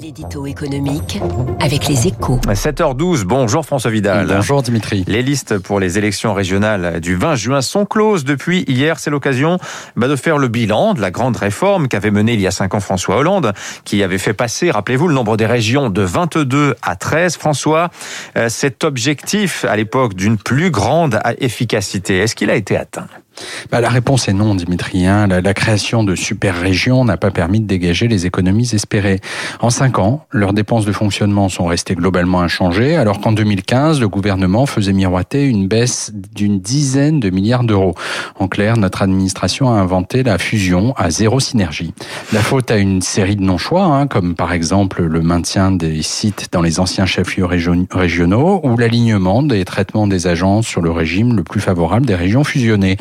L'édito économique avec les échos. 7h12, bonjour François Vidal. Bonjour Dimitri. Les listes pour les élections régionales du 20 juin sont closes depuis hier. C'est l'occasion bah, de faire le bilan de la grande réforme qu'avait menée il y a 5 ans François Hollande, qui avait fait passer, rappelez-vous, le nombre des régions de 22 à 13. François, euh, cet objectif à l'époque d'une plus grande efficacité, est-ce qu'il a été atteint? Bah, la réponse est non, Dimitri. Hein. La, création de super-régions n'a pas permis de dégager les économies espérées. En cinq ans, leurs dépenses de fonctionnement sont restées globalement inchangées, alors qu'en 2015, le gouvernement faisait miroiter une baisse d'une dizaine de milliards d'euros. En clair, notre administration a inventé la fusion à zéro synergie. La faute à une série de non-choix, hein, comme par exemple le maintien des sites dans les anciens chefs-lieux régionaux ou l'alignement des traitements des agences sur le régime le plus favorable des régions fusionnées.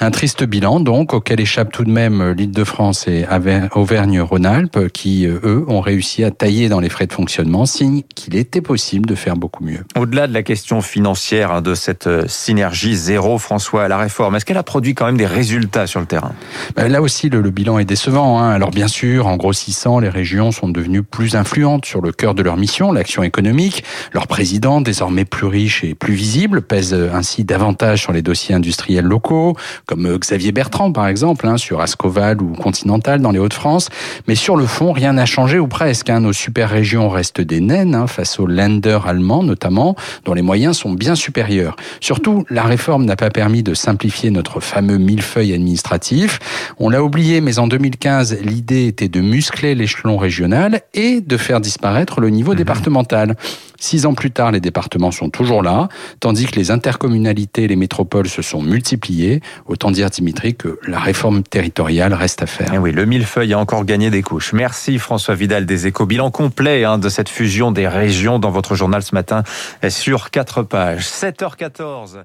Un triste bilan donc auquel échappe tout de même l'Île-de-France et Auvergne-Rhône-Alpes qui, eux, ont réussi à tailler dans les frais de fonctionnement, signe qu'il était possible de faire beaucoup mieux. Au-delà de la question financière hein, de cette euh, synergie zéro, François, la réforme, est-ce qu'elle a produit quand même des résultats sur le terrain? Ben Là aussi, le, bilan est décevant. Hein. Alors bien sûr, en grossissant, les régions sont devenues plus influentes sur le cœur de leur mission, l'action économique. Leur président, désormais plus riche et plus visible, pèse ainsi davantage sur les dossiers industriels locaux comme euh, Xavier Bertrand par exemple, hein, sur Ascoval ou Continental dans les Hauts-de-France. Mais sur le fond, rien n'a changé ou presque. Hein. Nos super-régions restent des naines hein, face aux Länder allemands notamment, dont les moyens sont bien supérieurs. Surtout, la réforme n'a pas permis de simplifier notre fameux millefeuille administratif. On l'a oublié, mais en 2015, l'idée était de muscler l'échelon régional et de faire disparaître le niveau mmh. départemental. Six ans plus tard, les départements sont toujours là, tandis que les intercommunalités et les métropoles se sont multipliées. Autant dire, Dimitri, que la réforme territoriale reste à faire. Eh oui, le millefeuille a encore gagné des couches. Merci François Vidal des Échos. Bilan complet hein, de cette fusion des régions dans votre journal ce matin sur quatre pages. 7h14.